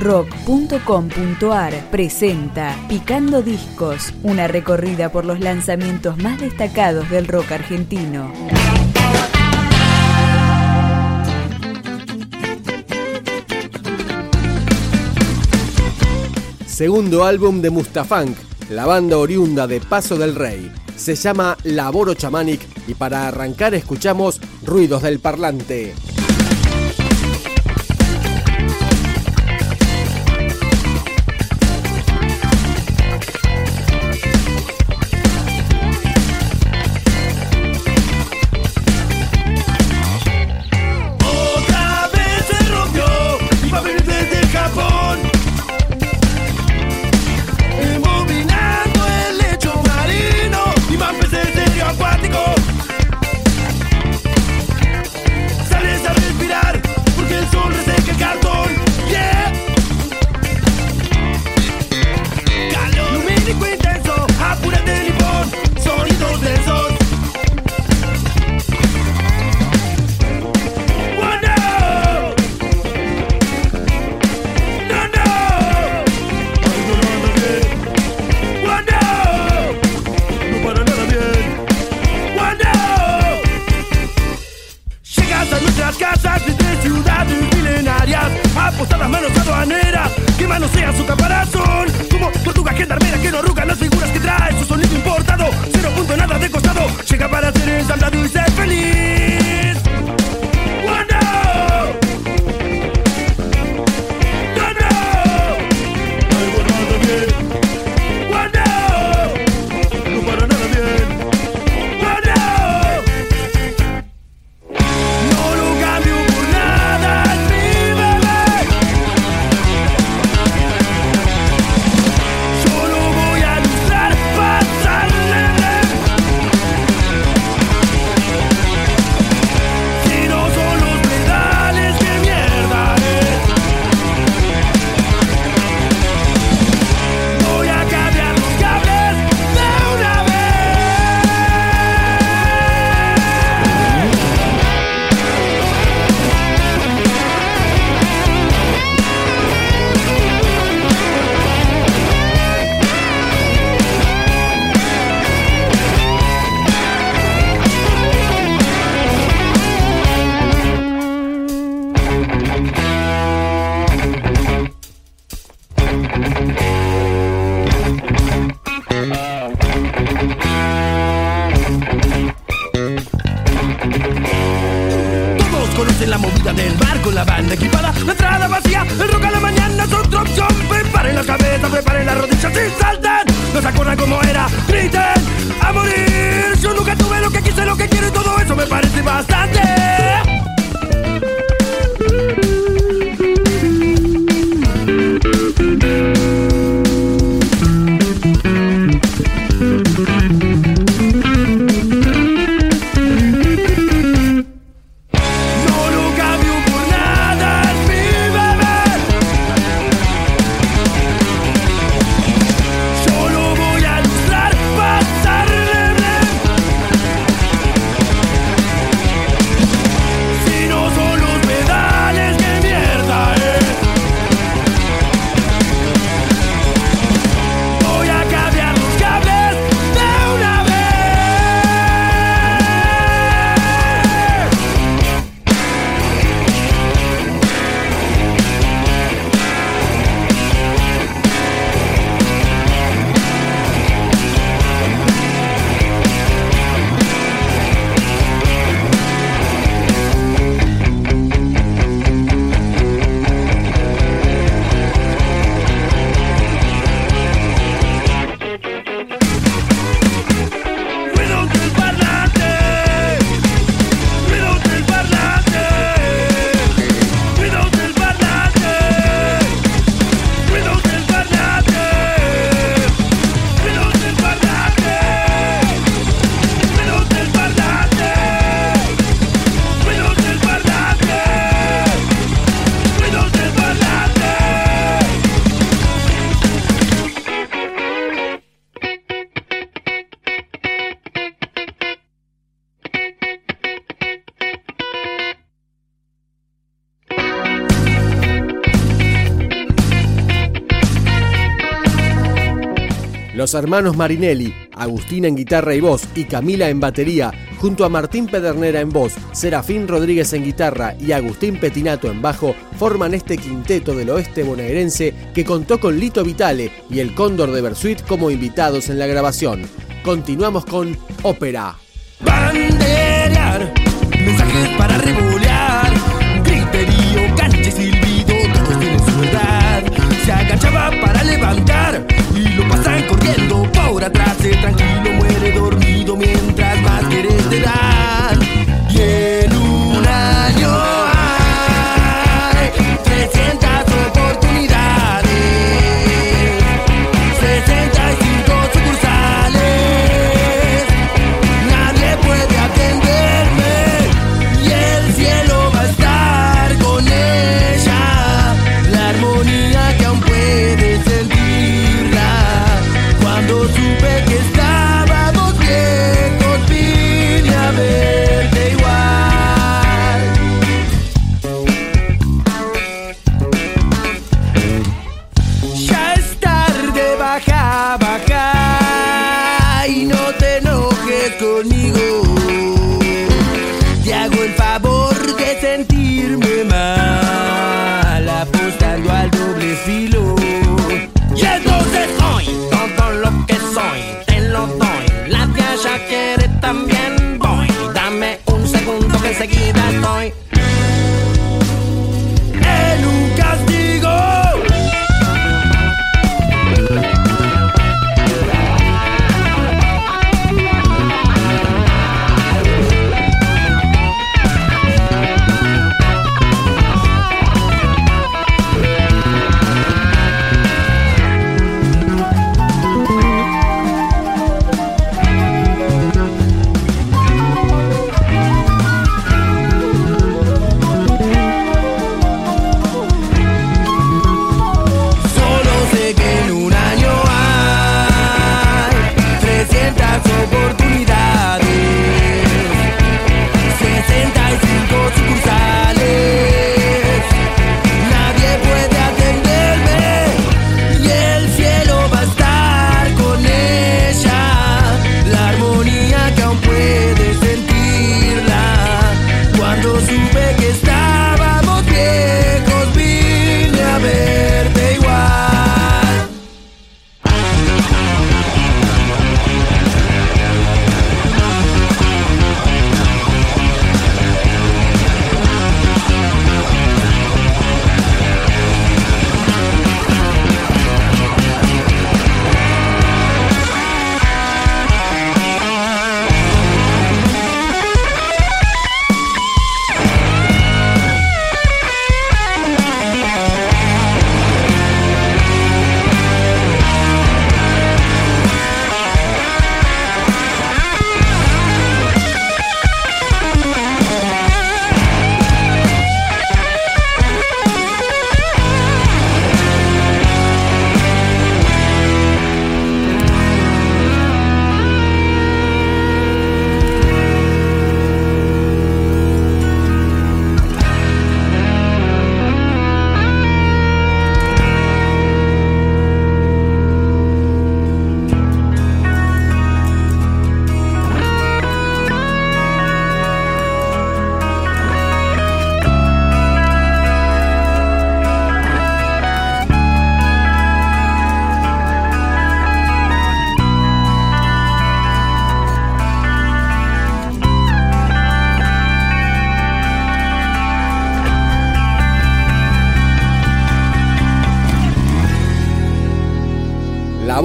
rock.com.ar presenta Picando Discos, una recorrida por los lanzamientos más destacados del rock argentino. Segundo álbum de Mustafunk, la banda oriunda de Paso del Rey. Se llama Laboro Chamanic y para arrancar escuchamos Ruidos del Parlante. gente equipada, la entrada vacía, el rock a la mañana es otro opción. Preparen la cabeza, preparen las rodillas y salten. No se acuerdan cómo era, griten a morir. Yo nunca tuve lo que quise, lo que quiero y todo eso me parece bastante. Los hermanos Marinelli, Agustina en guitarra y voz y Camila en batería, junto a Martín Pedernera en voz, Serafín Rodríguez en guitarra y Agustín Petinato en bajo, forman este quinteto del oeste bonaerense que contó con Lito Vitale y el Cóndor de Bersuit como invitados en la grabación. Continuamos con Ópera. Banderear, mensajes para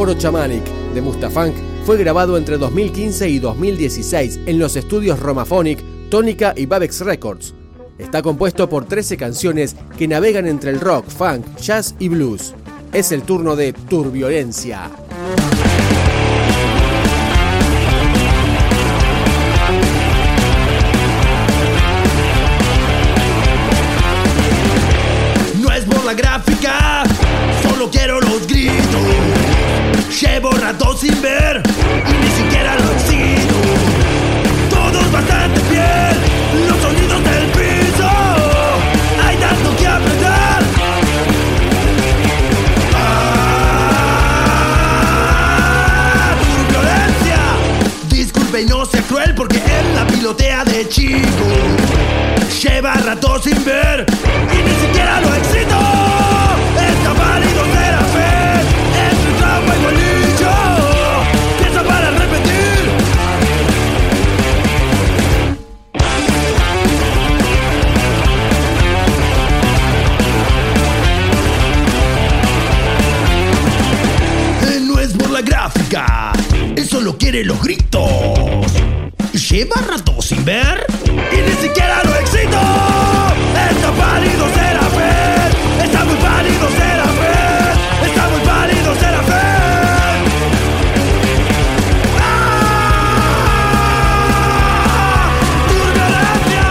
Laboro Chamanic de Mustafunk fue grabado entre 2015 y 2016 en los estudios Romaphonic, Tónica y Babex Records. Está compuesto por 13 canciones que navegan entre el rock, funk, jazz y blues. Es el turno de Turbiolencia. No es por la gráfica, solo quiero los gritos. Llevo rato sin ver y ni siquiera lo exijo. Todos bastante bien, los sonidos del piso. Hay tanto que aprender. ¡Ah! violencia! Disculpe y no sea cruel porque él la pilotea de chico. Lleva rato sin ver y ni quiere los gritos. Lleva rato sin ver y ni siquiera lo excito. Está pálido será fe, está muy pálido será fe, está muy pálido será fe. ¡Ah! ¡Turbulencia!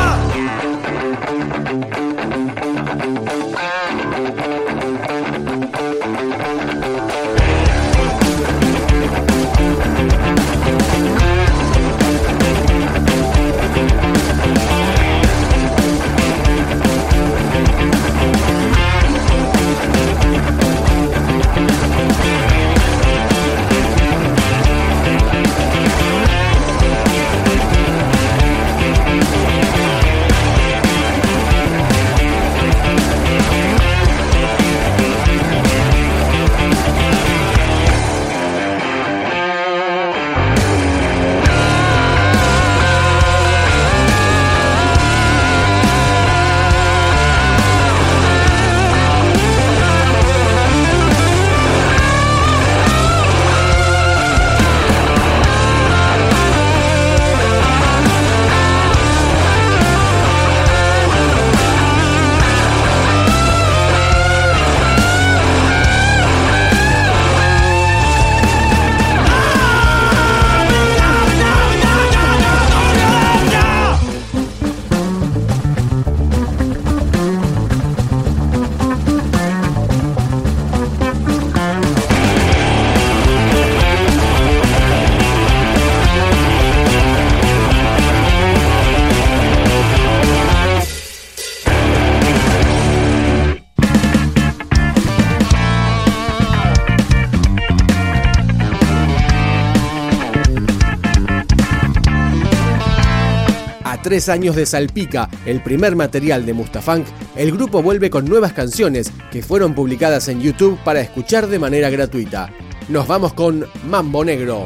Tres años de Salpica, el primer material de Mustafunk, el grupo vuelve con nuevas canciones que fueron publicadas en YouTube para escuchar de manera gratuita. Nos vamos con Mambo Negro.